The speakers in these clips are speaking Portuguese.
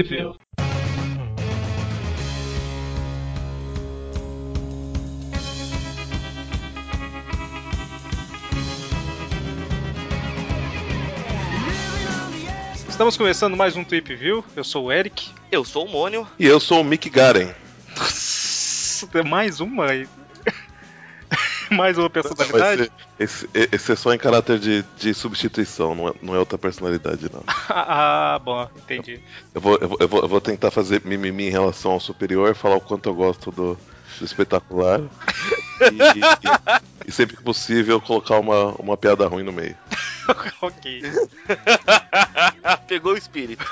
View. Estamos começando mais um Tweep View. Eu sou o Eric. Eu sou o Mônio. E eu sou o Mick Garen. mais uma aí. mais uma personalidade? Esse, esse, é só em caráter de, de substituição, não é, não é outra personalidade, não. ah, bom, entendi. Eu vou, eu, vou, eu, vou, eu vou tentar fazer mimimi em relação ao superior, falar o quanto eu gosto do, do espetacular. e, e, e, sempre que possível colocar uma, uma piada ruim no meio. ok. Pegou o espírito.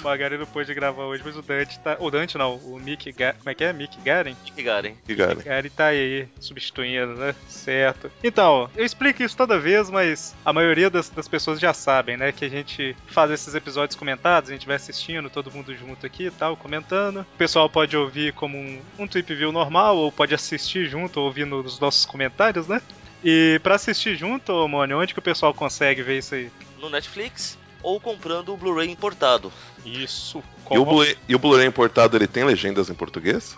O Magari não pôde gravar hoje, mas o Dante tá. O Dante não, o Mick Garen. Como é que é? Mick Garen? Mick Garen. Mick Garen. Garen tá aí, substituindo, né? Certo. Então, eu explico isso toda vez, mas a maioria das, das pessoas já sabem, né? Que a gente faz esses episódios comentados, a gente vai assistindo, todo mundo junto aqui e tal, comentando. O pessoal pode ouvir como um, um Tweep View normal, ou pode assistir junto, ouvindo os nossos comentários, né? E para assistir junto, Mônio, onde que o pessoal consegue ver isso aí? No Netflix ou comprando o Blu-ray importado. Isso. E o Blu-ray importado ele tem legendas em português?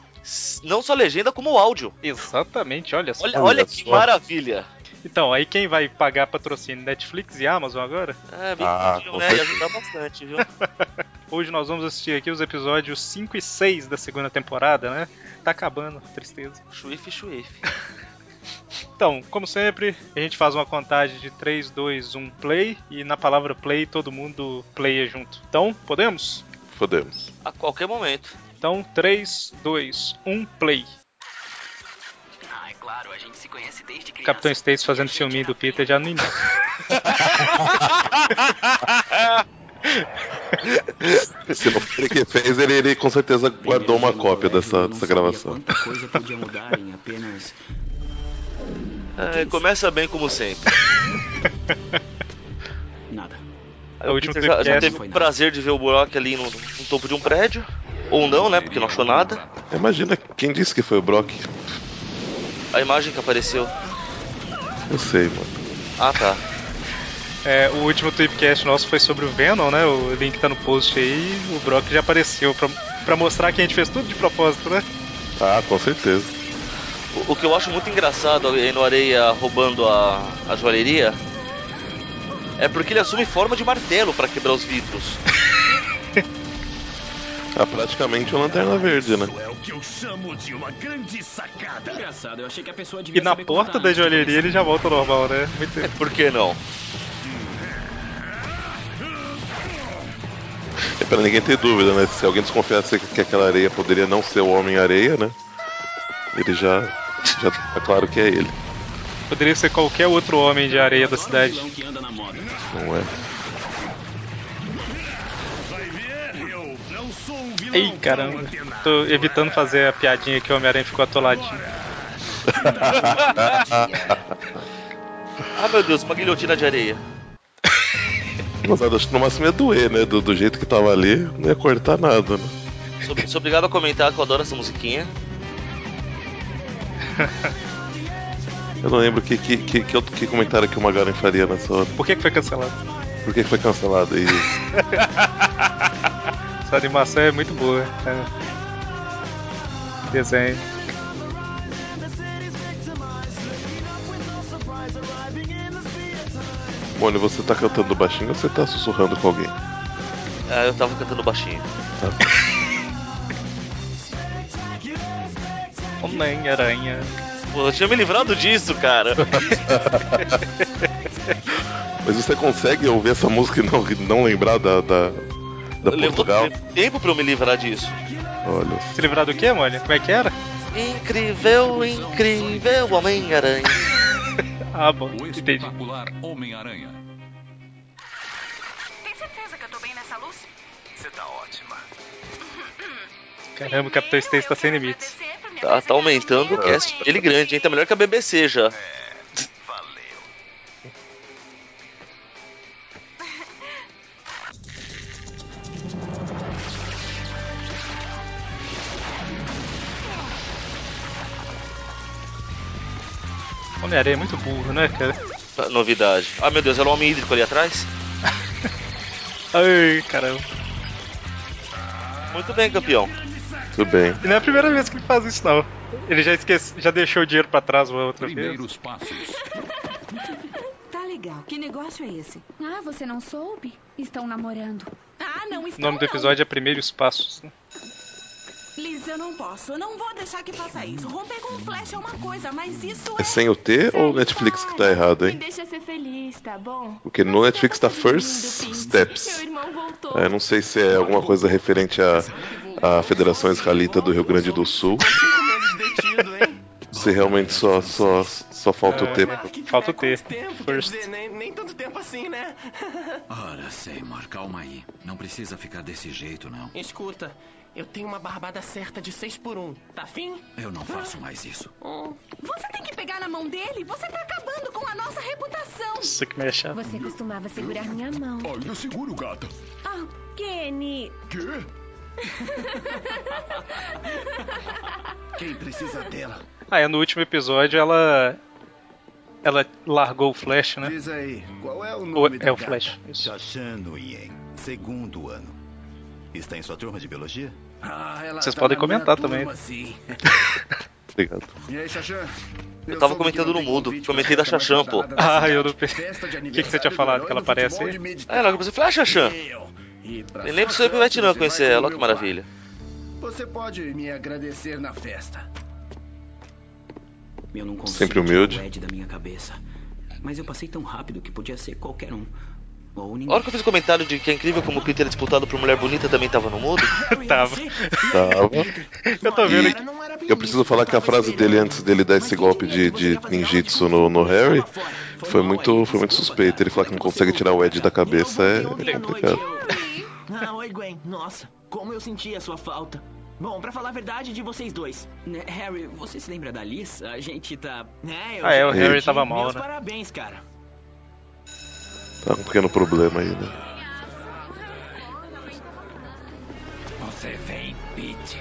Não só legenda, como áudio. Exatamente, olha só. Olha, olha que maravilha. Então, aí quem vai pagar patrocínio? Netflix e Amazon agora? É, bem ah, pediu, né? Ia ajudar bastante, viu? Hoje nós vamos assistir aqui os episódios 5 e 6 da segunda temporada, né? Tá acabando, tristeza. Chuif, chuif. Então, como sempre, a gente faz uma contagem de 3, 2, 1, play, e na palavra play todo mundo playa junto. Então, podemos? Podemos. A qualquer momento. Então, 3, 2, 1, play. Ah, é claro, a gente se conhece desde criança. Capitão Stacy fazendo filminho do Peter já no início. Se não foi ele que fez, ele, ele com certeza guardou uma cópia dessa, dessa gravação. Quanta coisa podia mudar em apenas é, começa bem como sempre. Nada. O Peter já, já teve o prazer de ver o Brock ali no, no, topo de um prédio. Ou não, né? Porque não achou nada. Imagina quem disse que foi o Brock. A imagem que apareceu. Eu sei, mano. Ah, tá. É, o último Tweepcast nosso foi sobre o Venom, né? O link tá no post aí. O Brock já apareceu pra, pra mostrar que a gente fez tudo de propósito, né? Ah, com certeza. O, que eu acho muito engraçado aí no Areia roubando a, a joalheria é porque ele assume forma de martelo para quebrar os vidros. É praticamente uma lanterna verde, né? É o que eu chamo de uma grande sacada. Engraçado, eu achei que a pessoa devia E na porta da joalheria ele já volta ao normal, né? Muito... É, por que não? É pra ninguém ter dúvida, né? Se alguém desconfiasse que aquela areia poderia não ser o Homem-Areia, né? Ele já já tá claro que é ele. Poderia ser qualquer outro homem de areia da cidade. Não é. Ei, caramba. Tô evitando fazer a piadinha que o Homem-Aranha ficou atoladinho. ah, meu Deus, uma guilhotina de areia. Mas acho que no máximo ia doer, né? Do, do jeito que tava ali, não ia cortar nada, né? Sou, sou obrigado a comentar que eu adoro essa musiquinha. Eu não lembro que, que, que, que, outro, que comentário que o Magaren faria nessa hora. Por que, que foi cancelado? Por que, que foi cancelado? Isso. Essa animação é muito boa. É. Desenho. Mônio, você tá cantando baixinho ou você tá sussurrando com alguém? Ah, eu tava cantando baixinho. Tá. Homem-Aranha. Pô, eu tinha me livrado disso, cara. Mas você consegue ouvir essa música e não, não lembrar da, da, da Portugal? Levou tempo pra eu me livrar disso. Olha. Se livrar do quê, mano? Como é que era? Incrível, incrível Homem-Aranha. ah, bom. O espetacular Homem-Aranha. Tem certeza que eu tô bem nessa luz? Você tá ótima. Caramba, o Capitão Stacy tá sem limites. Tá, tá aumentando o cast ele grande, hein? Tá melhor que a BBC já. Homem-Aranha é muito burro, né, cara? Novidade. Ah, meu Deus, é o homem hídrico ali atrás? Ai, caramba. Muito bem, campeão. Tudo bem. E não é a primeira vez que ele faz isso, não. Ele já esquece, já deixou o dinheiro pra trás uma outra vez. Primeiros passos. Tá legal. Que negócio é esse? Ah, você não soube? Estão namorando. Ah, não, O estão nome do não. episódio é Primeiros Passos. né? Liz, eu não posso. Eu não vou deixar que faça isso. Romper com o Flash é uma coisa, mas isso É é... sem o T ou o Netflix que tá errado, Me hein? deixa ser feliz, tá bom? Porque no Netflix tá First Steps. Meu irmão voltou. É, não sei se é alguma coisa referente à, à Federação Israelita do Rio Grande do Sul. Cinco meses detido, hein? Se realmente só, só, só falta o T. Mark, Falta o Tempo, First. Nem, nem tanto tempo assim, né? Ora, Seymour, calma aí. Não precisa ficar desse jeito, não. Escuta, eu tenho uma barbada certa de 6 por 1 Tá afim? Eu não faço mais isso. Hum. Você tem que pegar na mão dele. Você tá acabando com a nossa reputação. Isso que mexe. Você costumava segurar minha mão. Olha, seguro, gata. Ah, Kenny. Quê? Quem precisa dela? Ah, é, no último episódio ela. Ela largou o Flash, né? Diz aí, qual é o nome da é o gata? Flash. Isso. Segundo ano. Está em sua turma de biologia? Ah, ela Vocês tá podem comentar também. Obrigado. E aí, Shashan? Eu tava comentando no mudo. Comentei da Xaxã, pô. Ah, eu não pensei. O que, que você tinha falado? Que ela aparece aí? Ah, logo você falou, ah, Xaxã. E Nem lembro foi pro Vietnã conhecer ela, que maravilha. Você pode me agradecer na festa. Eu não consigo Sempre humilde. o da minha cabeça. Mas eu passei tão rápido que podia ser qualquer um. Ou A ninguém. hora que eu fiz o comentário de que é incrível como o Peter é disputado por mulher bonita também tava no mudo. Tava. Tava. Eu tô vendo aqui. eu preciso falar que a frase dele antes dele dar esse golpe de, de ninjitsu no, no Harry foi muito, foi muito suspeito. Ele falar que não consegue tirar o Ed da cabeça é complicado. Ah, oi, Gwen. Nossa, como eu senti a sua falta. Bom, pra falar a verdade de vocês dois. Né, Harry, você se lembra da Liz? A gente tá. É, eu Ah, é, o Harry tava mal, Meus né? parabéns, cara. Tá com um pequeno problema aí, né? Você vem, Pete.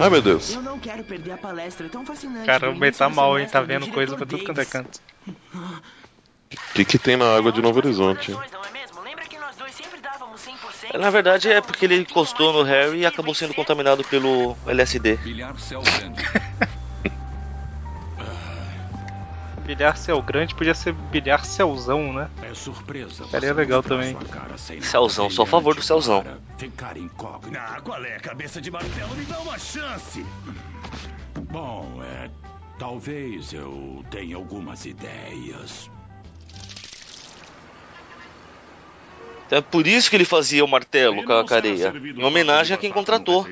Ai meu Deus. Eu não quero perder a palestra, é tão fascinante. Caramba, do ele tá mal, hein? Tá do vendo coisa pra tudo quanto é canto. O que, que tem na água de Novo Horizonte? Não é mesmo? Lembra que nós dois sempre dávamos 100%? Na verdade é porque ele encostou no Harry e acabou sendo contaminado pelo LSD. Bilhar céu grande. Bilhar céu grande podia ser bilhar céuzão, né? É surpresa. Seria legal também. Céuzão, só a favor do céuzão. Ficar incógnito. Ah, qual é? Cabeça de martelo, me dá uma chance. Bom, é. Talvez eu tenha algumas ideias. Então é por isso que ele fazia o martelo com a careia. Em homenagem a quem contratou.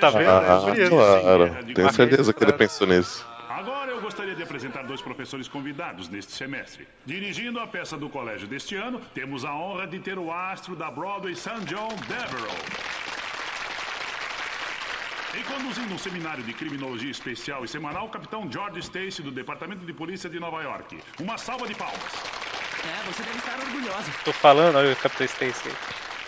Tá vendo? É Ah, isso. claro. Tenho certeza que ele pensou nisso. Agora eu gostaria de apresentar dois professores convidados neste semestre. Dirigindo a peça do colégio deste ano, temos a honra de ter o astro da Broadway St. John Devereux. E conduzindo um seminário de criminologia especial e semanal, o capitão George Stacy, do Departamento de Polícia de Nova York. Uma salva de palmas. É, você deve estar orgulhosa. Tô falando, olha o Capitão Stacy.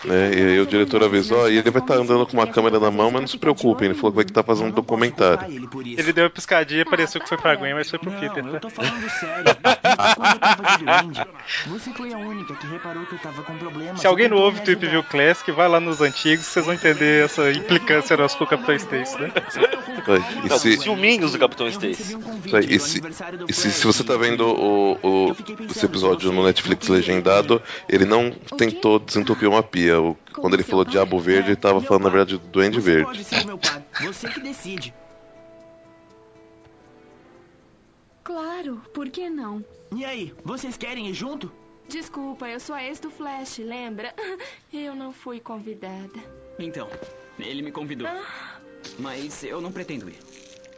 Né? E aí o diretor avisou, e ele vai estar andando com uma câmera na mão, mas não se preocupem, ele falou que vai estar fazendo um documentário. Ele deu uma piscadinha e pareceu que foi pra Gwen, mas foi pro Não, Peter. eu tá? tô falando sério. Quando eu tava de duende, você foi a única que reparou que eu tava com problema. Se alguém não ouve o View. Classic, vai lá nos antigos, vocês vão entender essa implicância nossa com o Capitão Stacy, né? E se, ciúminhos do Capitão Stacy. e se, e se, se você tá vendo o, o- esse episódio no Netflix legendado, ele não tentou desentupir uma pia. O- quando ele falou Diabo Verde, ele tava falando, na verdade, do Duende Você Verde. pode ser meu pai. Você que decide. Claro, por que não? E aí, vocês querem ir junto? Desculpa, eu sou a ex do Flash, lembra? Eu não fui convidada. Então, ele me convidou. Mas eu não pretendo ir.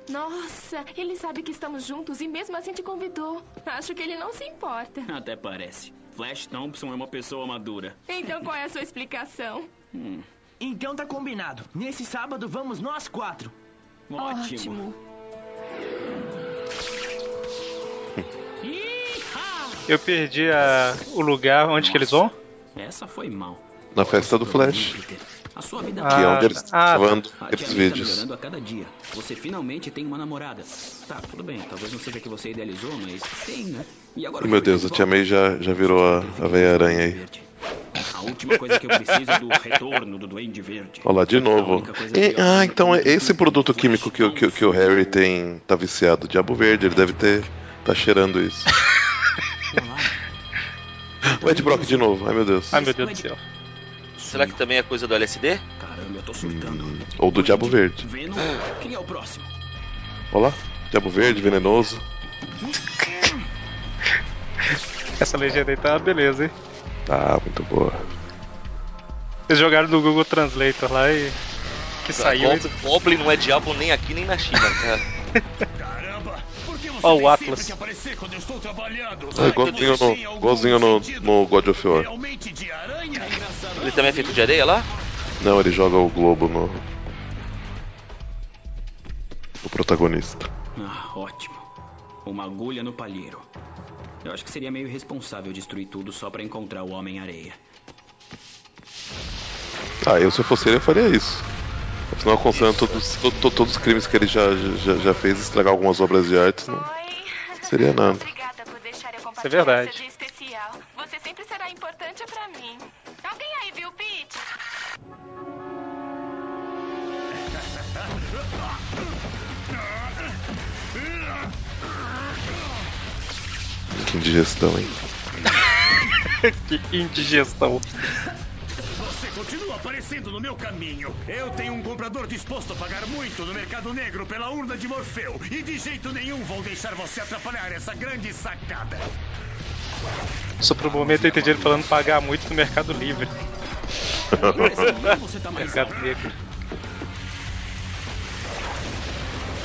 Nossa, ele sabe que estamos juntos e mesmo assim te convidou. Acho que ele não se importa. Até parece. Flash Thompson é uma pessoa madura. Então qual é a sua explicação? Hum, Então tá combinado. Nesse sábado vamos nós quatro. ótimo. Eu perdi a- o lugar onde que eles vão? Essa foi mal. Na festa do Flash. A sua vida Que é Ah, onde eles tá. Ah, gravando aqueles May tá vídeos. melhorando a cada dia. Você finalmente tem uma namorada. Tá, tudo bem. Talvez não seja que você idealizou, mas tem, né? E agora Meu Deus, a Tia May já, já virou a, a veia aranha aí. A última coisa que eu preciso é do retorno do Duende Verde. Olha lá, de novo. E- ah, então é esse produto químico que, o- que, o- que o Harry tem. tá viciado. Diabo Verde, ele deve ter. tá cheirando isso. O Ed Brock de novo, ai meu Deus. Ai meu Deus do céu. Será que também é coisa do LSD? Caramba, eu tô surtando. Ou do Diabo Verde. Venom, quem é o próximo? Olha lá, Diabo Verde, venenoso. Essa legenda aí tá uma beleza, hein? Tá, muito boa. Eles jogaram no Google Translator lá e. Que saiu. Goblin, Goblin não é diabo nem aqui nem na China, cara. Ó, o Atlas. É igualzinho no, igualzinho no, no God of War. Ele também é feito de areia lá? Não, ele joga o globo no. O protagonista. Ah, ótimo. Uma agulha no palheiro. Eu acho que seria meio irresponsável destruir tudo só pra encontrar o Homem-Areia. Ah, eu se eu fosse ele, eu faria isso. Afinal, considerando todos, to- to- todos os crimes que ele já, já, já fez, estragar algumas obras de arte, não seria nada. Isso é verdade. Você sempre será importante pra mim. Alguém aí viu o Pete? Que indigestão, hein? que indigestão. Você continua aparecendo no meu caminho. Eu tenho um comprador disposto a pagar muito no mercado negro pela urna de Morfeu. E de jeito nenhum vou deixar você atrapalhar essa grande sacada. Só por um momento eu entendi ele falando pagar muito no Mercado Livre. Mercado Negro.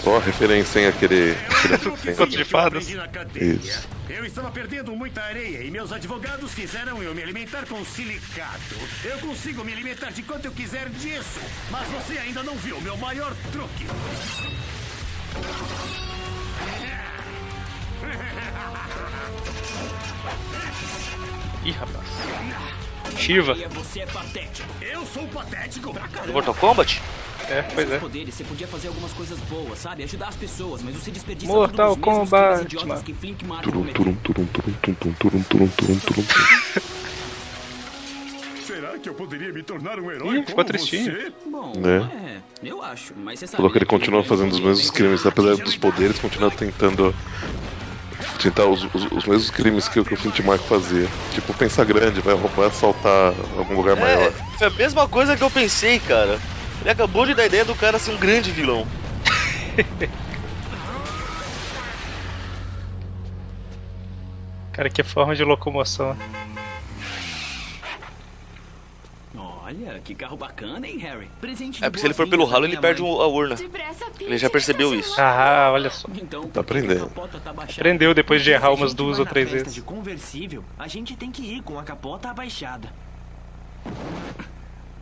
Ó, referência, hein, aquele. aquele Conto de fadas. Isso. Eu estava perdendo muita areia e meus advogados fizeram eu me alimentar com silicato. Eu consigo me alimentar de quanto eu quiser disso, mas você ainda não viu meu maior truque. Ih, rapaz. Shiva. Você é patético. Eu sou patético? Pra Do. Mortal Kombat? É, pois é. poderes, você podia fazer algumas coisas boas, sabe? Ajudar as pessoas, mas você desperdiça Mortal Kombat, Turum, turum, turum, turum, turum, turum, turum, turum, turum, turum. Será que eu poderia me tornar um herói Ih, como ficou tristinho. você? Bom, Né? é, eu acho, mas você sabe... Falou que ele continua fazendo os mesmos crimes, apesar dos poderes, continua tentando. Tentar os, os, os mesmos crimes que, o- que o Flint Marco fazia. Tipo, pensar grande, vai roubar, assaltar algum lugar maior. É, foi a mesma coisa que eu pensei, cara. Ele acabou de dar a ideia do cara ser um grande vilão. Cara, que forma de locomoção. Olha, que carro bacana, hein, Harry? Presente É porque se ele for pelo ralo, ele perde o- a urna. Ele já percebeu isso. Ah, olha só. Então, Tá aprendendo. Aprendeu depois de errar umas duas ou três vezes. de conversível, a gente tem que ir com a capota abaixada.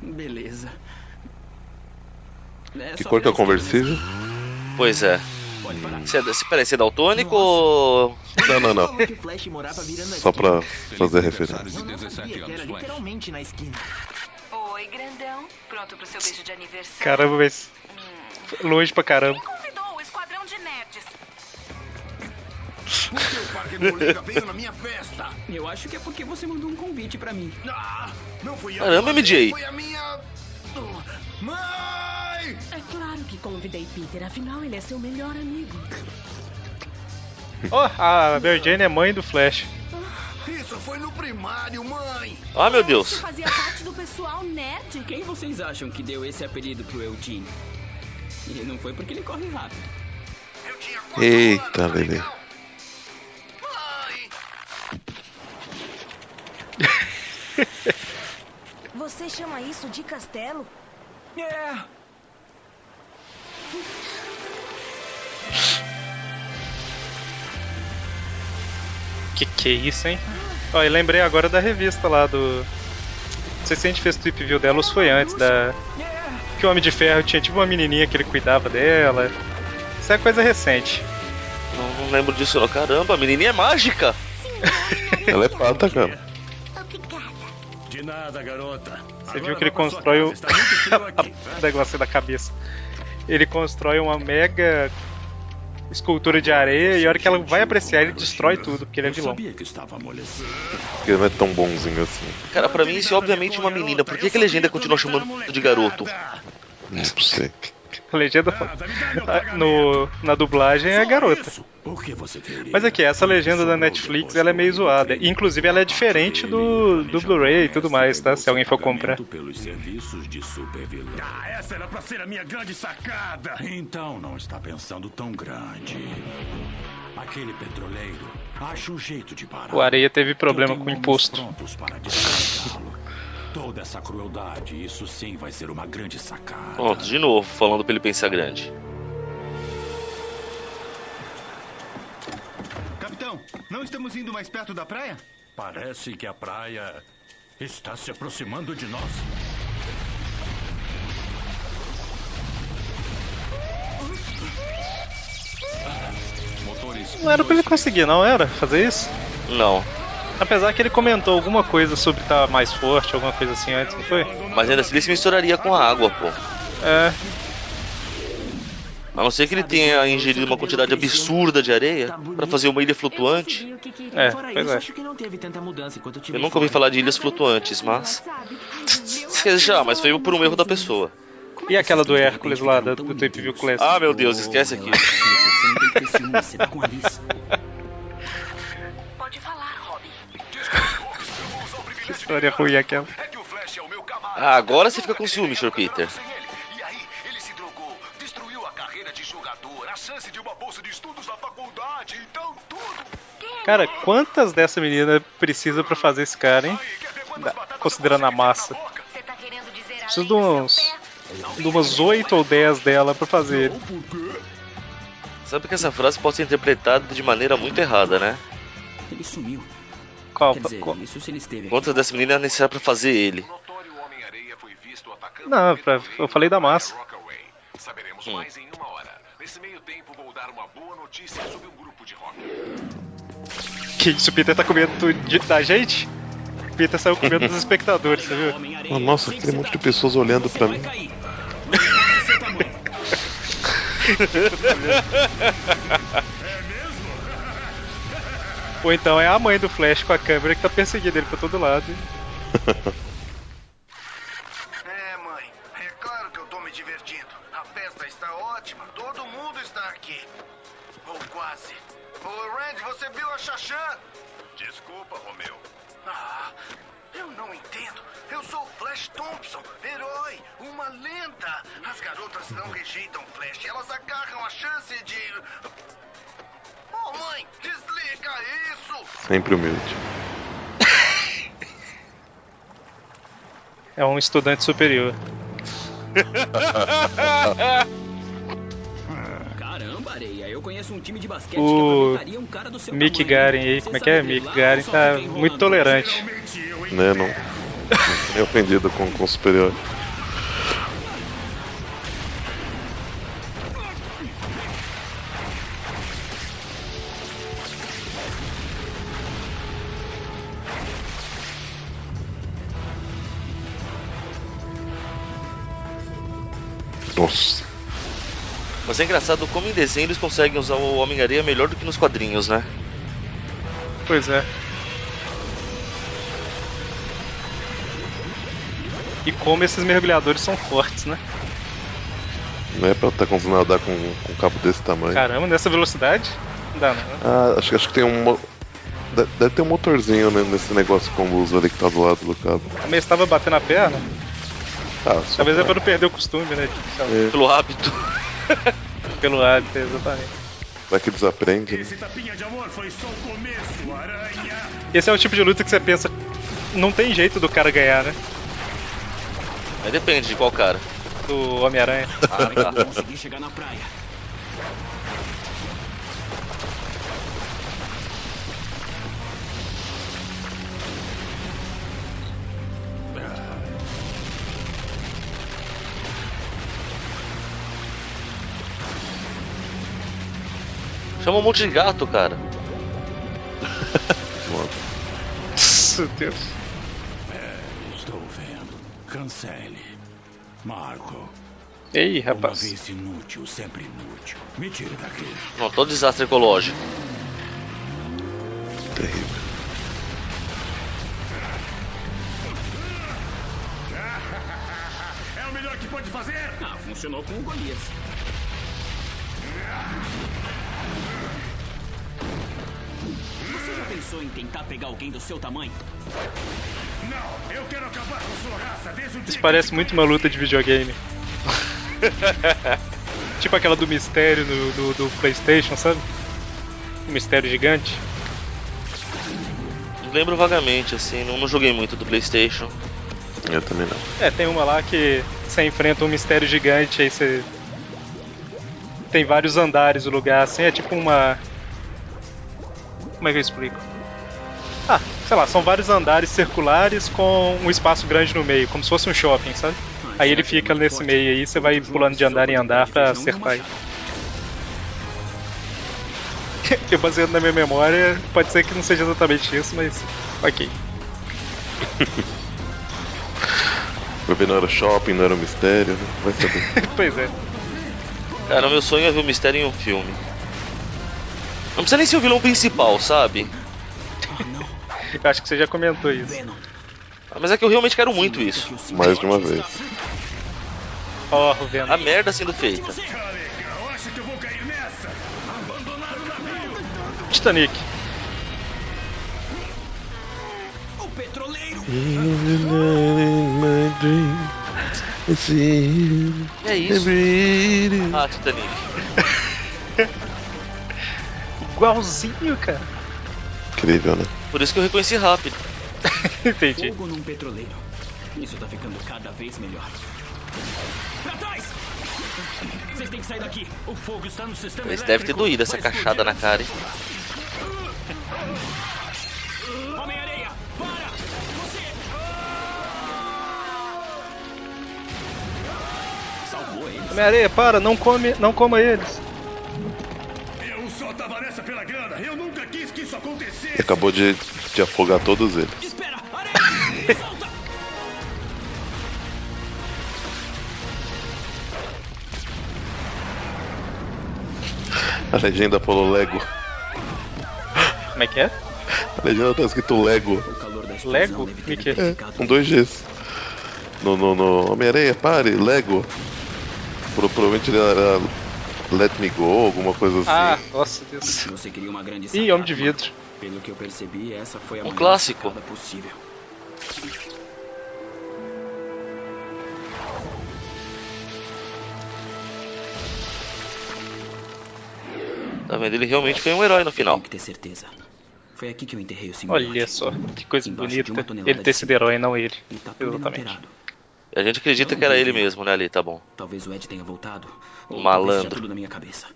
Beleza. É Que cor que é o conversível? Pois é. Pode parar. Você, você parece ser daltônico ou. Não, não, não. Só pra fazer referência. Oi, grandão. Pronto pro seu beijo de aniversário? Caramba, mas. Longe pra caramba. Convidou o esquadrão de nerds. Por que o Parker veio na minha festa? Eu acho que é porque você mandou um convite pra mim. Ah, não fui eu. Caramba, MJ. Foi a minha... Mãe! É claro que convidei Peter, afinal ele é seu melhor amigo. Ó, a Mary Jane é mãe do Flash. Isso foi no primário, mãe! Ah, meu Deus. fazia parte do pessoal nerd? Quem vocês acham que deu esse apelido pro Eugene? E não foi porque ele corre rápido. Eu tinha quatro Eita, anos, tá Lele. legal? Mãe! Você chama isso de castelo? É, Que que é isso, hein? Ó, e lembrei agora da revista lá do. Não sei se a gente fez trip view dela ou se foi antes da. Que o Homem de Ferro tinha tipo uma menininha que ele cuidava dela. Isso é coisa recente. Não, não lembro disso, não. Caramba, a menininha é mágica. Ela é pata, cara. Nada, garota. Você viu que ele constrói o. o negócio da cabeça. Ele constrói uma mega. escultura de areia e a hora que ela vai apreciar, ele destrói tudo, porque ele é vilão. Porque ele não é tão bonzinho assim. Cara, pra mim isso é obviamente uma menina. Por que, que a legenda continua chamando de garoto? Não sei. A legenda no, na dublagem é garota. Mas aqui, essa legenda da Netflix ela é meio zoada. Inclusive, ela é diferente do, do Blu-ray e tudo mais, tá? Se alguém for comprar. Pelos serviços de supervilão. Ah, essa era pra ser a minha grande sacada. Então não está pensando tão grande. Aquele petroleiro acha um jeito de parar. O Areia teve problema com o imposto. Toda essa crueldade, isso sim vai ser uma grande sacada. Pronto, de novo, falando pra ele pensar grande. Capitão, não estamos indo mais perto da praia? Parece que a praia está se aproximando de nós. Não era pra ele conseguir, não era? Fazer isso? Não. Apesar que ele comentou alguma coisa sobre estar mais forte, alguma coisa assim antes, não foi? Mas ainda assim ele se misturaria com a água, pô. É. A não ser que ele tenha ingerido uma quantidade absurda de areia pra fazer uma ilha flutuante. É, pois é. eu nunca ouvi falar de ilhas flutuantes, mas. Já, mas foi por um erro da pessoa. E aquela do Hércules lá, do, do Tape View Classic? Ah, meu Deus, esquece aqui. história ruim aquela. Ah, agora você fica com ciúme, Sr. Peter. E aí, ele se drogou, destruiu a carreira de jogador, a chance de uma bolsa de estudos na faculdade, então tudo. Cara, quantas dessa menina precisa pra fazer esse cara, hein? Da- Considerando a massa. Preciso de uns. De umas 8 ou 10 dela pra fazer. Sabe que essa frase pode ser interpretada de maneira muito errada, né? Ele sumiu. Qual? Quer dizer, qual- isso se ele esteve dessa menina é necessário pra fazer ele? Não, pra- eu falei da massa. Saberemos Hum. mais em uma hora. Nesse meio tempo, vou dar uma boa notícia sobre um grupo de rock. Que isso, o Peter tá com medo de- da gente? O Peter saiu com medo dos espectadores, você viu? Ah, nossa, tem um monte de pessoas olhando pra mim. Ou então é a mãe do Flash com a câmera que tá perseguindo ele pra todo lado. É, mãe. É claro que eu tô me divertindo. A festa está ótima. Todo mundo está aqui. Ou quase. Ô, Randy, você viu a Xaxã? Desculpa, Romeu. Ah, eu não entendo. Eu sou o Flash Thompson, herói, uma lenda. As garotas não rejeitam Flash, elas agarram a chance de. Mãe, desliga isso! Sempre humilde. É um estudante superior. Caramba, areia, eu conheço um time de basquete que O aproveitaria um cara do seu Mick tamanho. Garen aí, como é que é? Mick Garen tá muito tolerante. Né, não. Não ofendido com, com o superior. É engraçado como em desenho eles conseguem usar o Homem-Areia melhor do que nos quadrinhos, né? Pois é. E como esses mergulhadores são fortes, né? Não é pra estar conseguindo nadar com, com um cabo desse tamanho. Caramba, nessa velocidade? Não dá não. Ah, acho, que- acho que tem um. Deve ter um motorzinho né, nesse negócio com luz ali que tá do lado do cabo. Mas estava batendo a perna? Ah, Talvez é pra- pra não perder o costume, né? É. Pelo hábito. Pelo hábito, exatamente. Vai que desaprende. Né? Esse tapinha de amor foi só o começo, aranha. Esse é o tipo de luta que você pensa, não tem jeito do cara ganhar, né? Mas depende de qual cara. Do Homem-Aranha. Ah, tá. Chegar na praia. Chama um monte de gato, cara. Meu Deus. É, estou vendo. Cancele. Marco, Ei, Uma rapaz. vez inútil, sempre inútil. Me tire daqui. Não, todo desastre ecológico. Terrível. É o melhor que pode fazer? Ah, funcionou com o Golias. Você já pensou em tentar pegar alguém do seu tamanho? Não, eu quero acabar com sua raça desde o dia Isso que parece muito uma luta de videogame. tipo aquela do mistério no, do, do PlayStation, sabe? O mistério gigante. Lembro vagamente, assim, não, não joguei muito do Playstation. Eu também não. É, tem uma lá que você enfrenta um mistério gigante, aí você. Tem vários andares o lugar, assim, é tipo uma. Como é que eu explico? Ah, sei lá, são vários andares circulares com um espaço grande no meio, como se fosse um shopping, sabe? Aí ele fica nesse meio aí, você vai pulando de andar em andar pra acertar ele. Eu baseado na minha memória, pode ser que não seja exatamente isso, mas ok. Vai ver, não era shopping, não era um mistério, né? vai saber. pois é. Cara, meu sonho é ver o mistério em um filme. Não precisa nem ser o vilão principal, sabe? Eu acho que você já comentou isso. Ah, Mas é que eu realmente quero muito isso. Mais de uma vez. Ó, oh, vendo. A merda sendo feita. legal, acha que eu vou cair nessa? Abandonar o navio! Titanic. O petroleiro! É isso. Ah, Titanic. Igualzinho, cara. Incrível, né? Por isso que eu reconheci rápido. Entendi. Fogo num petroleiro. Isso tá ficando cada vez melhor. Pra trás! Vocês têm que sair daqui. O fogo está no sistema Eles devem ter doído essa cachada na cara, hein? Homem-Areia, Homem-Areia, para, não come, não coma eles. Eu só tava nessa pela grana. Eu nunca quis que isso acontecesse. Acabou de, de afogar todos eles. Espera! Areia! Solta! A legenda falou Lego. Como é que é? A legenda tá escrito Lego. Lego? O que, que é? É, com dois Gs. No, no, no Homem-Aranha, pare, Lego. Pro, provavelmente ele era Let Me Go, alguma coisa assim. Ah, nossa Deus. Você queria uma grande Ih, homem de vidro. Pelo que eu percebi, essa foi a Um clássico. sacada possível. Tá vendo? Ele realmente foi um herói no final. Tenho que ter certeza. Foi aqui que eu enterrei o simbionte. Olha só, que coisa Embaixo bonita. Ele ter sido herói, não ele. Tá Exatamente. inalterado. A gente acredita que era ele mesmo, né, ali, tá bom. Talvez o Ed tenha voltado. Ou Malandro. tudo na minha cabeça.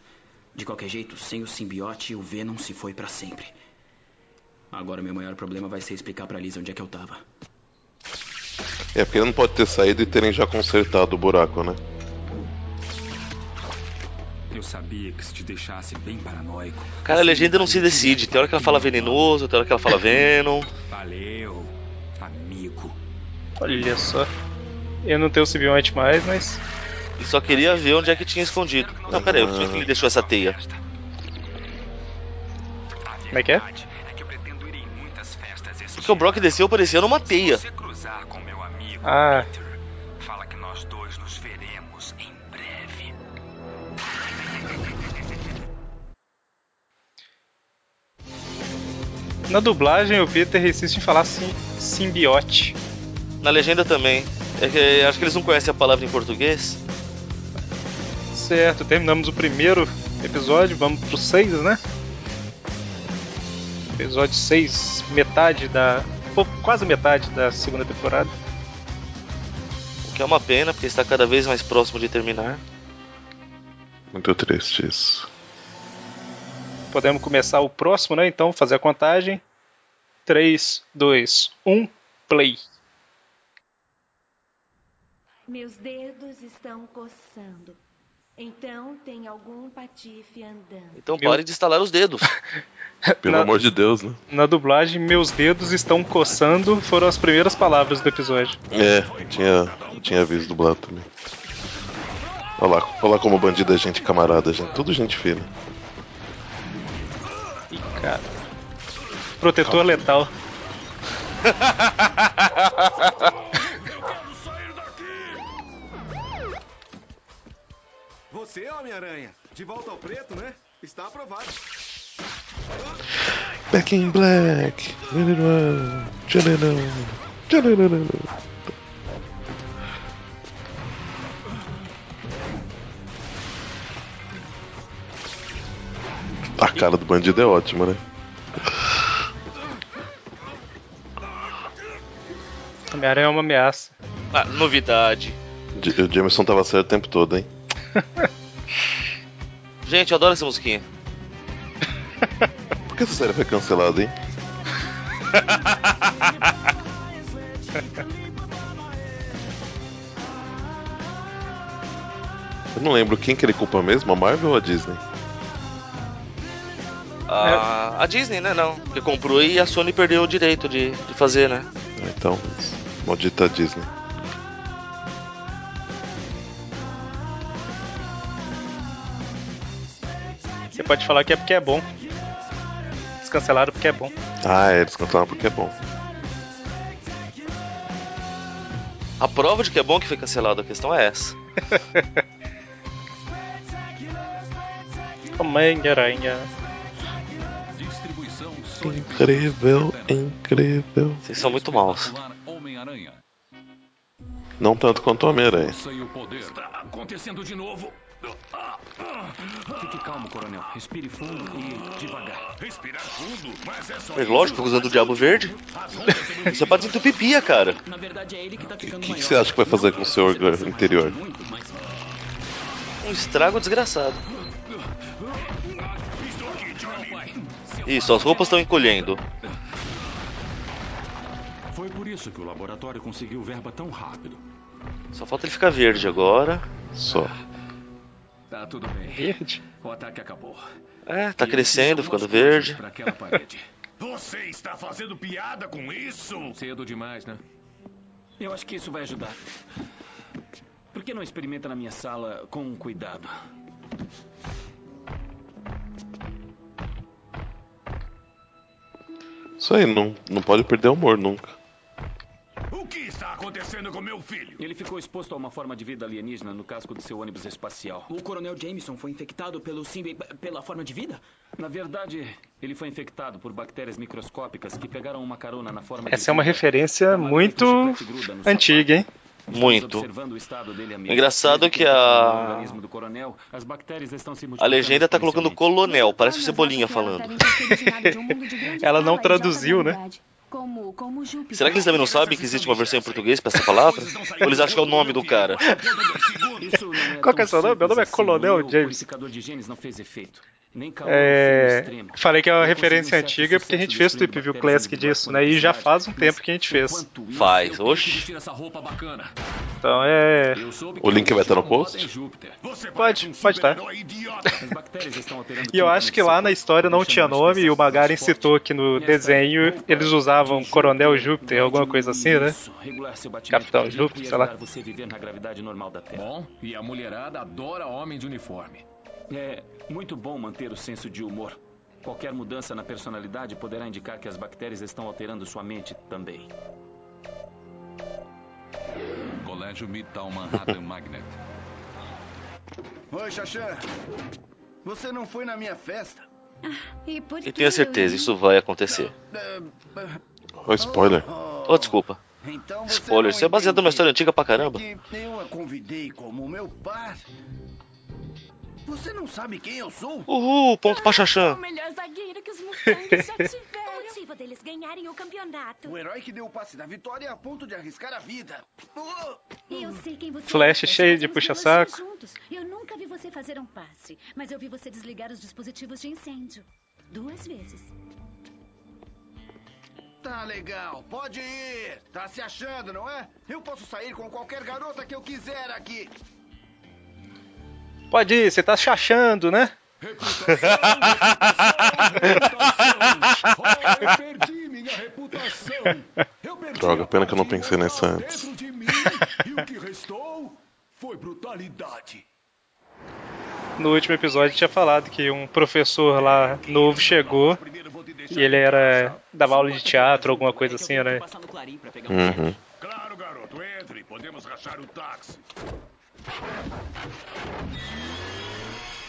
De qualquer jeito, sem o simbiote, o Venom se foi pra sempre. Agora meu maior problema vai ser explicar pra Lisa onde é que eu tava. É porque ele não pode ter saído e terem já consertado o buraco, né? Eu sabia que se te deixasse bem paranoico. Cara, a legenda não se decide. Tem hora que ela fala venenoso, tem hora que ela fala Venom. Valeu, amigo. Olha só. Eu não tenho o simbionte mais, mas. E só queria ver onde é que tinha escondido. Não, pera aí, onde é que ele deixou essa teia? Como é que é? Porque o Brock desceu parecendo uma teia. Ah, na dublagem o Peter insiste em falar sim, simbiote. Na legenda também. É que, acho que eles não conhecem a palavra em português. Certo, terminamos o primeiro episódio, vamos pro 6, né? Episódio 6, metade da. pouco- quase metade da segunda temporada. O que é uma pena, porque está cada vez mais próximo de terminar. Muito triste isso. Podemos começar o próximo, né? Então, fazer a contagem. 3, 2, 1, play. Meus dedos estão coçando. Então tem algum patife andando. Então pare de estalar os dedos. Pelo Na- amor de Deus, né? Na dublagem, meus dedos estão coçando foram as primeiras palavras do episódio. É, tinha, tinha visto dublado também. Olha lá, olha lá como bandido é gente camarada, gente. Tudo gente fina. Ih, cara. Protetor letal. Você, Homem-Aranha, de volta ao preto, né? Está aprovado. Back in Black. Tchananã, tchananã, tchananã. A cara do bandido é ótima, né? Homem-Aranha é uma ameaça. Ah, novidade. O Jameson tava certo o tempo todo, hein? Gente, eu adoro essa musiquinha. Por que essa série foi cancelada, hein? Eu não lembro quem que ele culpa mesmo, a Marvel ou a Disney? A, a Disney, né? Não. Porque comprou e a Sony perdeu o direito de, de fazer, né? Ah, Então, maldita Disney. Pode falar que é porque é bom. Eles cancelaram porque é bom. Ah, é, eles cancelaram porque é bom. A prova de que é bom que foi cancelado, a questão é essa. Homem-Aranha. Distribuição Incrível, incrível. Vocês são muito maus. Não tanto quanto o Homem-Aranha. Está acontecendo de novo. Fique calmo, coronel. Respire fundo e devagar. Respirar fundo, mas é só É lógico, usando o Diabo Verde. Isso é pra desentupir pia, cara. Na verdade, é ele que tá ficando O que, que você acha que vai fazer com o seu órgão interior? Um estrago desgraçado. Isso, as roupas estão encolhendo. Foi por isso que o laboratório conseguiu verba tão rápido. Só falta ele ficar verde agora. Só. Tá tudo bem. Verde? O ataque acabou. É, tá crescendo, ficando verde. Pra aquela parede. Você está fazendo piada com isso? Cedo demais, né? Eu acho que isso vai ajudar. Por que não experimenta na minha sala com cuidado? Isso aí, não, não pode perder o humor nunca. Está acontecendo com meu filho? Ele ficou exposto a uma forma de vida alienígena no casco do seu ônibus espacial. O coronel Jameson foi infectado pelo simbi... pela forma de vida? Na verdade, ele foi infectado por bactérias microscópicas que pegaram uma carona na forma Essa de é uma vida. referência muito antiga, hein? Muito. Engraçado é que a, organismo do coronel, as bactérias estão se a legenda tá colocando colonel, parece o Cebolinha falando. Ela não traduziu, né? Como, como Júpiter. Será que eles também não sabem que existe uma versão em português pra essa palavra? Ou eles acham que é o nome do cara? Qual que é seu nome? Meu nome é Coronel James. de genes não fez efeito. É, falei que é uma referência antiga porque a gente fez o Trip View Classic disso, né? E já faz um tempo que a gente fez. Faz, oxe. Então é. O link vai estar no post? Pode, pode estar. E eu acho que lá na história não tinha nome e o Magaren citou que no desenho eles usavam Coronel Júpiter, alguma coisa assim, né? Capitão Júpiter, sei lá. ajudar você a viver na gravidade normal da Terra. Bom, e a mulherada adora homem de uniforme. É muito bom manter o senso de humor. Qualquer mudança na personalidade poderá indicar que as bactérias estão alterando sua mente também. Colégio Midtown Manhattan Magnet. Oi, Xaxã. Você não foi na minha festa? E por E tenha certeza, isso vai acontecer. Ó, spoiler. Oh, desculpa. Então você Spoiler, isso é baseado numa história antiga pra caramba. eu a convidei como meu par. Você não sabe quem eu sou? Uhul, ponto pra Xaxã. O melhor zagueiro que os Mustangs já tiveram. O motivo deles ganharem o campeonato. O herói que deu o passe da vitória a ponto de arriscar a vida. Oh! Eu sei quem você Flash é. cheio de puxa-saco. Eu nunca vi você fazer um passe, mas eu vi você desligar os dispositivos de incêndio. Duas vezes. Tá legal, pode ir. Tá se achando, não é? Eu posso sair com qualquer garota que eu quiser aqui. Pode ir, você tá chachando, né? Oh, eu perdi minha reputação. Eu perdi Droga, pena que eu não pensei nessa antes. dentro de mim, e o que restou foi brutalidade. no último episódio tinha falado que um professor lá novo chegou e ele era dava aula de teatro, alguma coisa assim, né? Uhum. Claro, garoto, entre. Podemos rachar o táxi.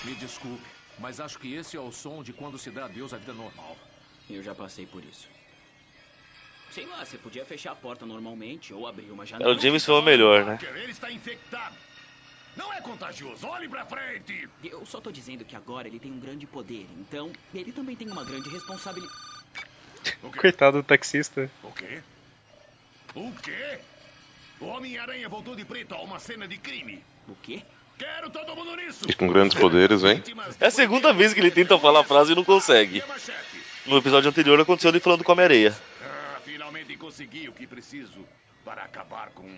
Me desculpe, mas acho que esse é o som de quando se dá adeus à vida normal. Eu já passei por isso. Sei lá, você podia fechar a porta normalmente ou abrir uma janela. O James foi o melhor, né? Ele está infectado. Não é contagioso. Olhe pra frente. Eu só tô dizendo que agora ele tem um grande poder, então ele também tem uma grande responsabilidade. Coitado do taxista. O quê? O quê? O Homem-Aranha voltou de preto a uma cena de crime. O quê? Quero todo mundo nisso. E com grandes poderes, vem. É a segunda vez que ele tenta falar a frase e não consegue. No episódio anterior aconteceu ele falando com a Homem-Areia. Ah, finalmente consegui o que preciso para acabar com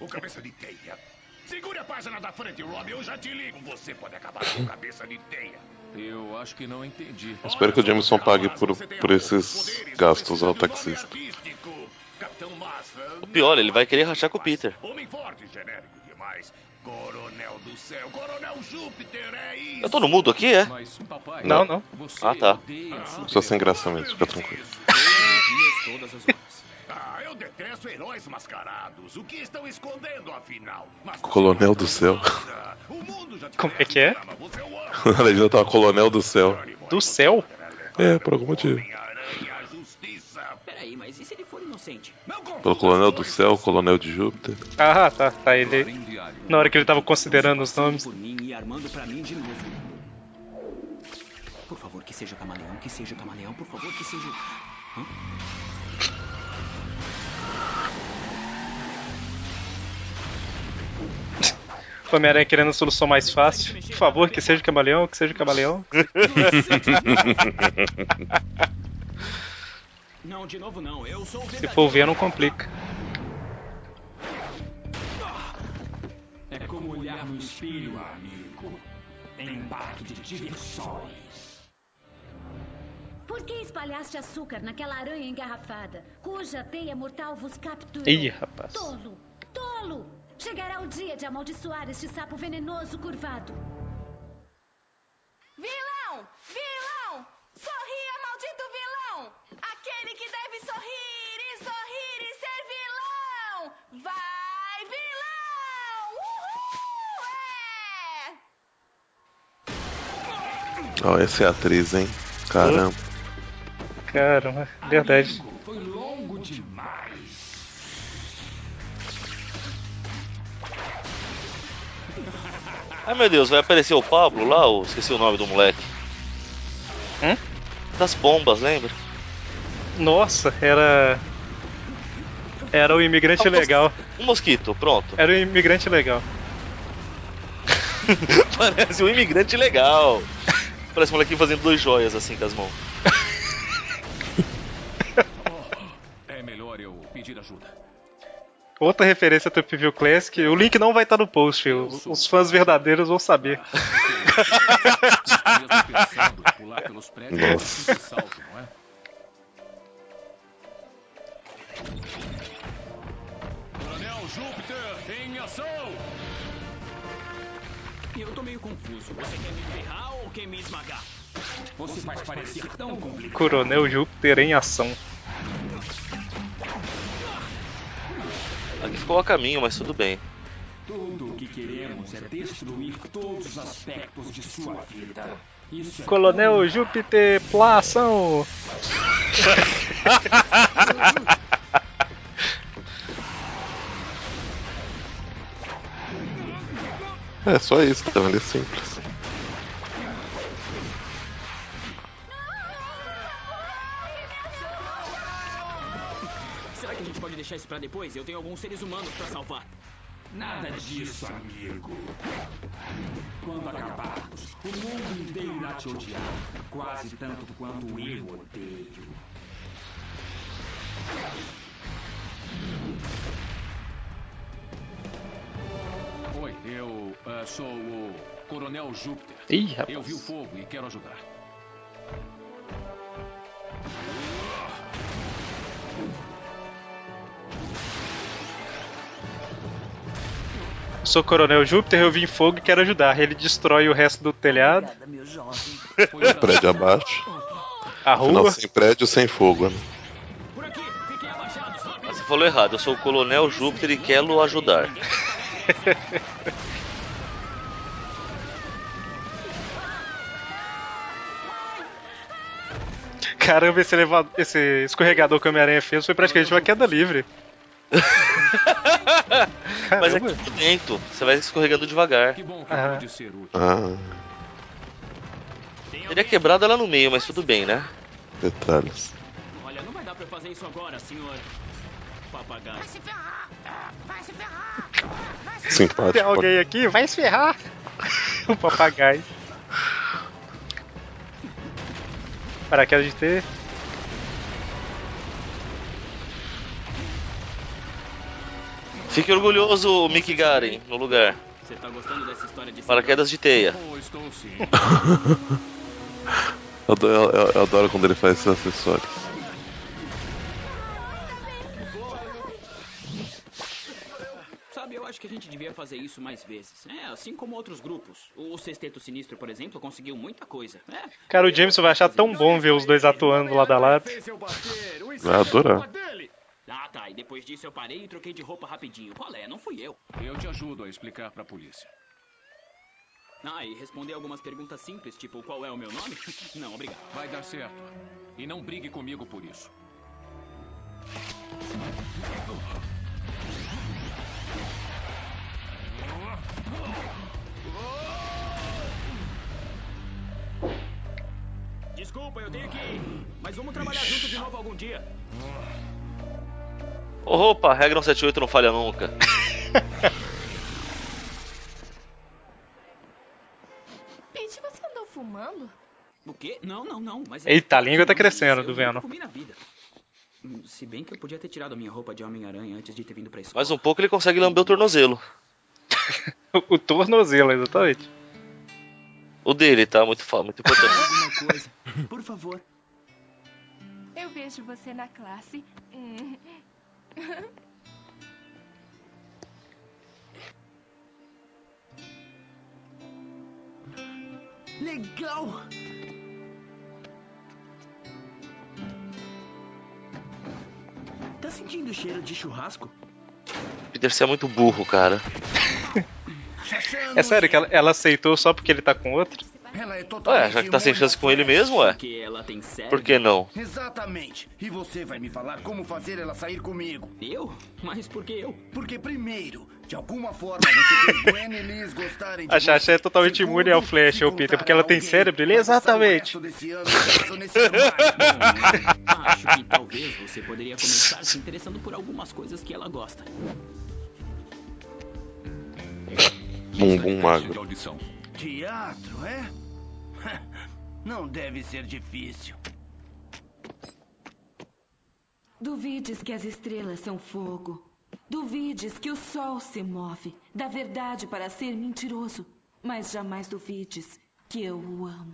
o cabeça de teia. Segure a página da frente, Rob. Eu já te ligo. Você pode acabar com o cabeça de teia. Eu acho que não entendi. Espero que o Jameson pague por, por esses gastos ao taxista. O pior, ele vai querer rachar com o Peter. Homem forte, genérico demais. Coronel do céu, Coronel Júpiter, é isso. Eu tô no mudo aqui, é? Não, não. Ah, tá. Só sem graça mesmo, fica tranquilo. Ah, eu detesto heróis mascarados. O que estão escondendo, afinal? Mas Coronel do céu. Como é que é? A legenda tava Coronel do céu. Do céu? É, por algum motivo. Peraí, mas e se ele for inocente? Pelo Coronel do Céu, Coronel de Júpiter. Ah, tá, tá. Ele. Na hora que ele tava considerando os nomes. Por mim e armando pra mim de novo. Por favor, que seja camaleão, que seja camaleão, por favor, que seja. Hã? O Homem-Aranha querendo a solução mais fácil. Por favor, que seja camaleão, que seja camaleão. Não, de novo não. Eu sou o Se for ver, não complica. É como olhar no espelho, amigo. Embarque de diversões. Por que espalhaste açúcar naquela aranha engarrafada, cuja teia mortal vos capturou? Ih, rapaz. Tolo! Tolo! Chegará o dia de amaldiçoar este sapo venenoso curvado. Vilão! Vilão! Sorria, maldito vilão! Aquele que deve sorrir e sorrir e ser vilão! Vai, vilão! Uhul! É! Ó, essa é a atriz, hein? Caramba. Caramba, verdade. Foi longo demais. Ai meu Deus, vai aparecer o Pablo lá, ou esqueci o nome do moleque. Hum? Das bombas, lembra? Nossa, era. Era o imigrante Ah, legal. Um mosquito, pronto. Era o imigrante legal. Parece um imigrante legal. Parece um molequinho fazendo dois joias assim com as mãos. É melhor eu pedir ajuda. Outra referência ao Trip View Classic. O link não vai estar no post. Os, os fãs verdadeiros vão saber. Mesmo pensando em pular pelos prédios, Nossa. Júpiter, em ação! Eu tô meio confuso. Você quer me ferrar ou quer me esmagar? Você faz parecer tão complicado. Coronel Júpiter em ação. Aqui ficou a caminho, mas tudo bem. Tudo o que queremos é destruir todos os aspectos de sua vida. Isso é Coronel Júpiter, plá, É só isso, tá vendo? É simples. Será que a gente pode deixar isso pra depois? Eu tenho alguns seres humanos pra salvar. Nada disso, amigo. Quando acabarmos, o mundo inteiro irá te odiar. Quase tanto quanto eu odeio. Oi, eu ah, sou o Coronel Júpiter. Ih, rapaz. Eu vi o fogo e quero ajudar. sou o Coronel Júpiter, eu vim fogo e quero ajudar. Ele destrói o resto do telhado. O prédio abaixo. A Afinal, rua. sem prédio, sem fogo. né? Mas você falou errado, eu sou o Coronel Júpiter e quero ajudar. Caramba, esse, eleva... esse escorregador que o Homem-Aranha fez foi praticamente uma queda livre. Mas é tudo lento, você vai escorregando devagar. Ah. Ah, Teria quebrado ela no meio, mas tudo bem, né? detalhes. Olha, não vai dar pra fazer isso agora, senhor. Papagaio. Vai se ferrar! Vai se ferrar! Simpático. Tem alguém aqui? Vai se ferrar! o papagaio. Paraquedas de ter. Fique orgulhoso, Mick Garen, no lugar. Você tá gostando dessa história de Paraquedas de teia. Oh, estou sim. Eu adoro, eu- eu adoro quando ele faz esses acessórios. Sabe, eu acho que a gente devia fazer isso mais vezes. É, assim como outros grupos. O Sexteto Sinistro, por exemplo, conseguiu muita coisa. É, Cara, o Jameson vai achar tão bom ver os dois atuando lado a lado. Vai adorar. Ah, tá. E depois disso eu parei e troquei de roupa rapidinho. Qual é? Não fui eu. Eu te ajudo a explicar pra polícia. Ah, e responder algumas perguntas simples, tipo, qual é o meu nome? Não, obrigado. Vai dar certo. E não brigue comigo por isso. Desculpa, eu tenho que ir. Mas vamos trabalhar junto de novo algum dia. Ô, roupa, regra 178 não falha nunca. Pete, você andou fumando? O quê? Não, não, não. Mas Eita, a língua tá crescendo do Venom. Se bem que eu podia ter tirado a minha roupa de Homem-Aranha antes de ter vindo pra escola. Mais um pouco ele consegue lamber o tornozelo. o tornozelo, exatamente. O dele, tá? Muito, muito importante. Alguma coisa. Por favor. Eu vejo você na classe. Legal! Tá sentindo o cheiro de churrasco? Peter, você é muito burro, cara. É sério que ela, ela aceitou só porque ele tá com outro? Ela é Ué, totalmente já que tá sem chance com ele mesmo, ué. Por que não? Exatamente. E você vai me falar como fazer ela sair comigo. Eu? Mas por que eu? Porque primeiro, de alguma forma você fez Gwen e Liz gostarem de A Xaxá é totalmente imune ao Flash, ô Peter, porque ela tem cérebro, ele exatamente. preso nesse armário. Acho que talvez você poderia começar se interessando por algumas coisas que ela gosta. Bumbum magro. Teatro, é? Não deve ser difícil. Duvides que as estrelas são fogo. Duvides que o sol se move. Da verdade para ser mentiroso. Mas jamais duvides que eu o amo.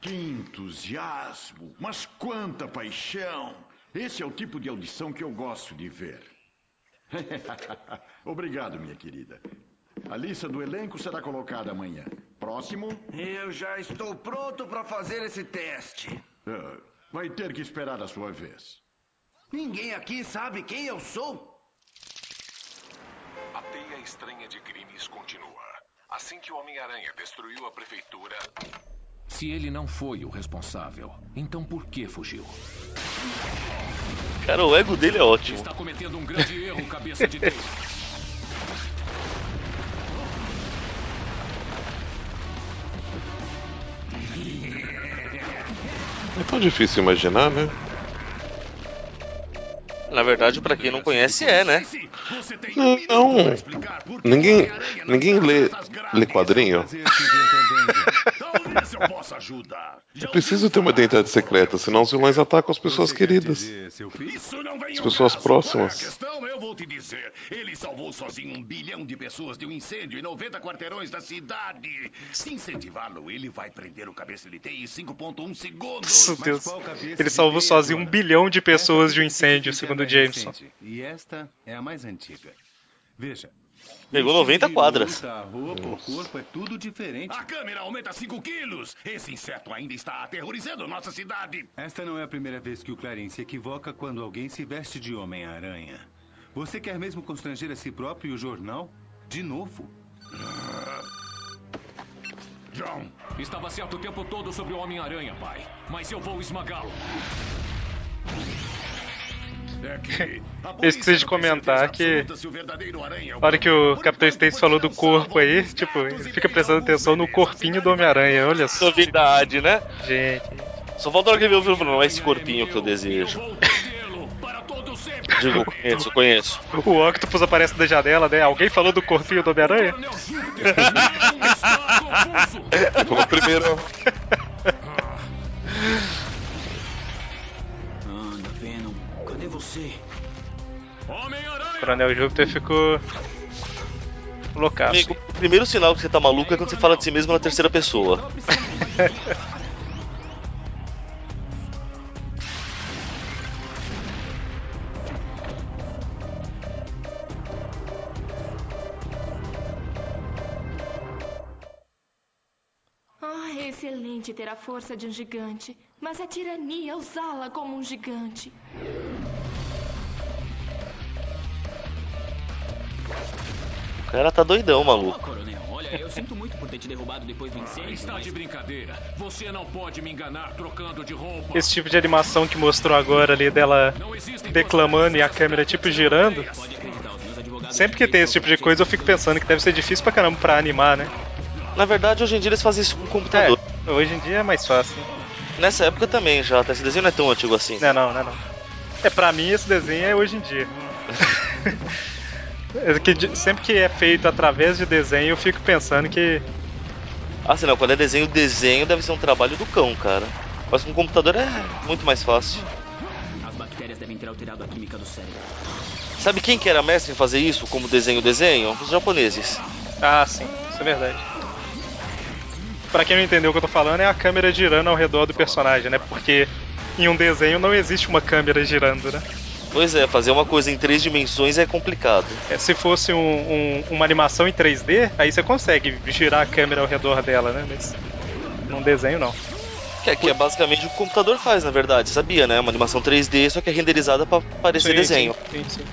Que entusiasmo! Mas quanta paixão! Esse é o tipo de audição que eu gosto de ver. Obrigado, minha querida. A lista do elenco será colocada amanhã. Próximo? Eu já estou pronto para fazer esse teste. Ah, vai ter que esperar a sua vez. Ninguém aqui sabe quem eu sou. A teia estranha de crimes continua. Assim que o Homem-Aranha destruiu a prefeitura, Se ele não foi o responsável, então por que fugiu? Cara, o ego dele é ótimo. Está cometendo um grande erro, cabeça de. É tão difícil imaginar, né? Na verdade, pra quem não conhece, é, né? Não. Ninguém, ninguém lê, lê quadrinho. Se eu posso ajudar. É preciso ter uma identidade secreta, senão os vilões atacam as pessoas queridas. Isso não vem As pessoas próximas. questão? Eu vou te dizer. Ele salvou sozinho um bilhão de pessoas de um incêndio em 90 quarteirões da cidade. Se incentivá-lo, ele vai prender o cabeça de T em 5.1 segundos. Meu Deus. Ele salvou sozinho um bilhão de pessoas de um incêndio, segundo o Jameson. E esta é a mais antiga. Veja. Pegou 90 de quadras. luta, A roupa, o corpo é tudo diferente. A câmera aumenta 5 quilos. Esse inseto ainda está aterrorizando nossa cidade. Esta não é a primeira vez que o Clarim se equivoca quando alguém se veste de Homem-Aranha. Você quer mesmo constranger a si próprio e o jornal? De novo? John. Estava certo o tempo todo sobre o Homem-Aranha, pai. Mas eu vou esmagá-lo. Eu esqueci de comentar que. A hora que o Capitão Stacy falou do corpo aí, tipo, ele fica prestando atenção no corpinho do Homem-Aranha, olha só. Novidade, né? Gente. Só falta a hora que ele viu o filme, não é esse corpinho que eu desejo. Digo, conheço, conheço. O Octopus aparece da janela, né? Alguém falou do corpinho do Homem-Aranha? Falou primeiro. O Coronel Júpiter ficou. loucaço. Amigo, o primeiro sinal que você tá maluco é quando você fala de si mesmo na terceira pessoa. Ah, é excelente ter a força de um gigante, mas é tirania usá-la como um gigante. O cara tá doidão, maluco. Coronel, olha, eu sinto muito por ter te derrubado depois do incêndio. Está mas- de brincadeira. Você não pode me enganar trocando de roupa. Esse tipo de animação que mostrou agora ali dela declamando e a câmera tipo girando. Sempre que tem esse tipo de coisa eu fico pensando que deve ser difícil pra caramba pra animar, né? Na verdade, hoje em dia eles fazem isso com computador. É, hoje em dia é mais fácil. Né? Nessa época também já, até esse desenho não é tão antigo assim. Não, não, não, não. É, pra mim esse desenho é hoje em dia. É que sempre que é feito através de desenho eu fico pensando que. Ah, sei não, quando é desenho, desenho deve ser um trabalho do cão, cara. Mas com computador é muito mais fácil. As bactérias devem ter alterado a química do cérebro. Sabe quem que era mestre em fazer isso como desenho, desenho? Os japoneses. Ah, sim, isso é verdade. Pra quem não entendeu o que eu tô falando, é a câmera girando ao redor do personagem, né? Porque em um desenho não existe uma câmera girando, né? Pois é, fazer uma coisa em três dimensões é complicado. É, se fosse um- um- uma animação em 3D, aí você consegue girar a câmera ao redor dela, né? Mas num desenho não. Que é, que é basicamente o que o computador faz, na verdade, sabia, né? Uma animação 3D, só que é renderizada pra parecer Sim, desenho. Sim, sim.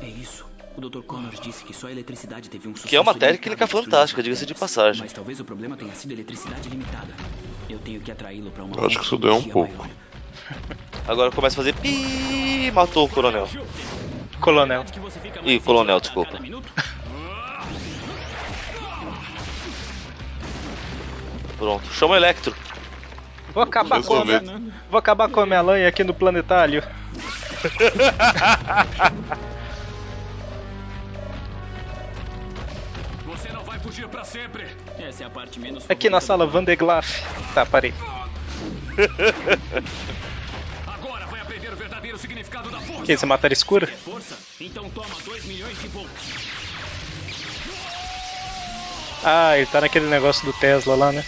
É isso. O Dr. Connors disse que só a eletricidade teve um Que é uma técnica fantástica, as diga-se de passagem. Mas talvez o problema tenha sido eletricidade limitada. Eu tenho que atraí-lo para uma Eu acho que isso doeu um pouco. Agora começa a fazer pi matou o coronel. Coronel. Ih, coronel, desculpa. Pronto, chama o Electro. Vou acabar com a Vou acabar com a Homem-Aranha aqui no planetário. Você não vai fugir pra sempre. Essa é a parte menos Aqui na sala Van de Glaaf. Tá, parei. Que isso é matéria escura? Força? Toma 2 milhões de volts. Ah, ele tá naquele negócio do Tesla lá, né?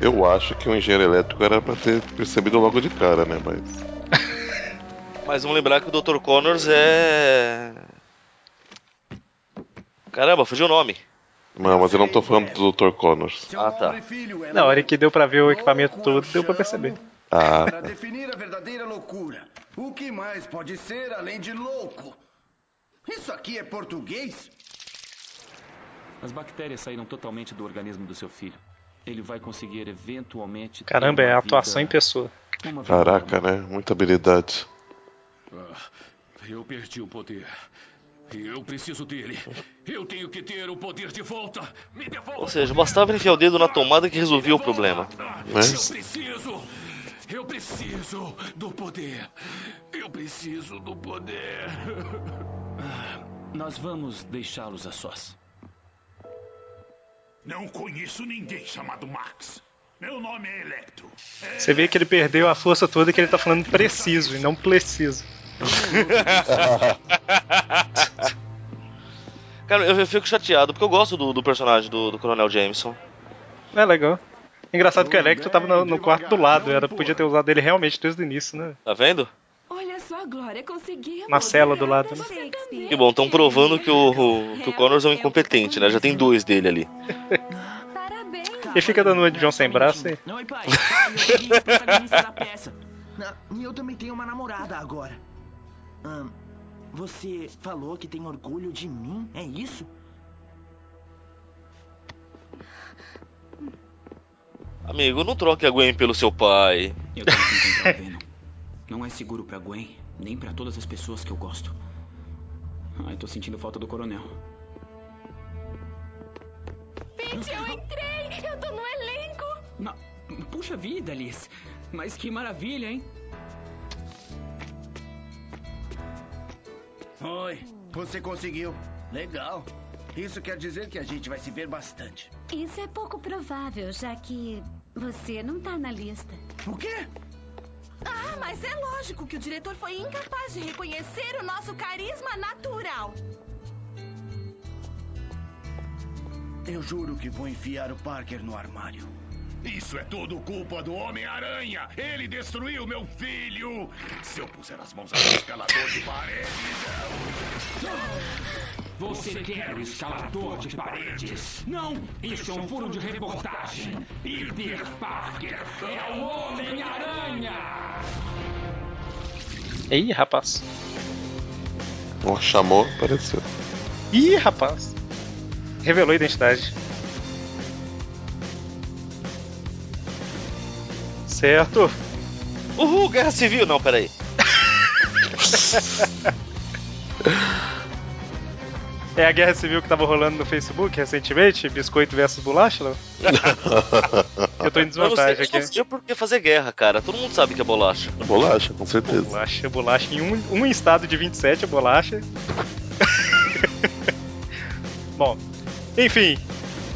Eu acho que o engenheiro elétrico era pra ter percebido logo de cara, né? Mas. Mas vamos lembrar que o Dr. Connors é. Caramba, fugiu o nome. Não, mas eu não tô falando do Dr. Connors. Ah, tá. Na hora que deu pra ver o equipamento todo, deu pra perceber. Ah, Para definir a verdadeira loucura. O que mais pode ser além de louco? Isso aqui é português? As bactérias saíram totalmente do organismo do seu filho. Ele vai conseguir eventualmente. Caramba, é uma atuação em vida- pessoa. uma vida caraca, né? Muita habilidade. Ah, Eu perdi o poder. Eu preciso dele. Eu tenho que ter o poder de volta. Me devolva. Ou seja, bastava enfiar o dedo na tomada que resolvia o problema. Eu preciso. Eu preciso do poder. Eu preciso do poder. Nós vamos deixá-los a sós. Não conheço ninguém chamado Max. Meu nome é Electro. Você vê que ele perdeu a força toda e que ele tá falando preciso e não preciso. Cara, eu, eu fico chateado porque eu gosto do, do personagem do, do Coronel Jameson. É legal. Engraçado que o Electro tava no, no quarto do lado, era, podia ter usado ele realmente desde o início, né? Tá vendo? Olha só, Glória, conseguimos. Na cela do lado. Né? Que bom, estão provando que o, o, que o Connors é um incompetente, né? Já tem dois dele ali. E fica dando uma de John sem braço aí. Oi, pai. Pai, E eu também tenho uma namorada agora. Ahn, você falou que tem orgulho de mim? É isso? Amigo, não troque a Gwen pelo seu pai. Eu tenho que encontrar o Venom. Não é seguro pra Gwen, nem pra todas as pessoas que eu gosto. Ai, tô sentindo falta do coronel. Pete, eu entrei! Eu tô no elenco! Ma- Puxa vida, Liz. Mas que maravilha, hein? Oi, você conseguiu. Legal. Isso quer dizer que a gente vai se ver bastante. Isso é pouco provável, já que você não tá na lista. O quê? Ah, mas é lógico que o diretor foi incapaz de reconhecer o nosso carisma natural. Eu juro que vou enfiar o Parker no armário. Isso é tudo culpa do Homem-Aranha. Ele destruiu meu filho. Se eu puser as mãos no escalador de paredes, Você quer o escalador de paredes? Não! Isso é um furo de reportagem. Peter Parker é o Homem-Aranha! Ih, rapaz. Ó, chamou, apareceu. Ih, rapaz. Revelou a identidade. Certo. Uhul, Guerra Civil. Não, peraí. É a guerra civil que tava rolando no Facebook recentemente? Biscoito versus bolacha, não? Eu tô em Eu não sei, desvantagem eu não aqui. sei por que fazer guerra, cara. Todo mundo sabe que é bolacha. Bolacha, com certeza. Bolacha, bolacha. Em um, um estado de 27 é bolacha. Bom, enfim.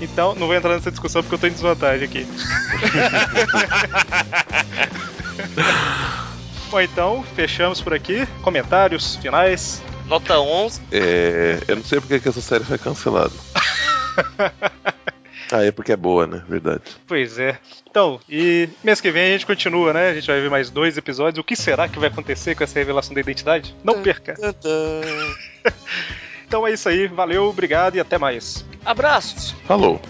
Então, não vou entrar nessa discussão porque eu tô em desvantagem aqui. Bom, então, fechamos por aqui. Comentários finais. Nota 11. É, eu não sei porque que essa série foi cancelada. ah, é porque é boa, né? Verdade. Pois é. Então, e mês que vem a gente continua, né? A gente vai ver mais dois episódios. O que será que vai acontecer com essa revelação da identidade? Não perca! então é isso aí. Valeu, obrigado e até mais. Abraços! Falou.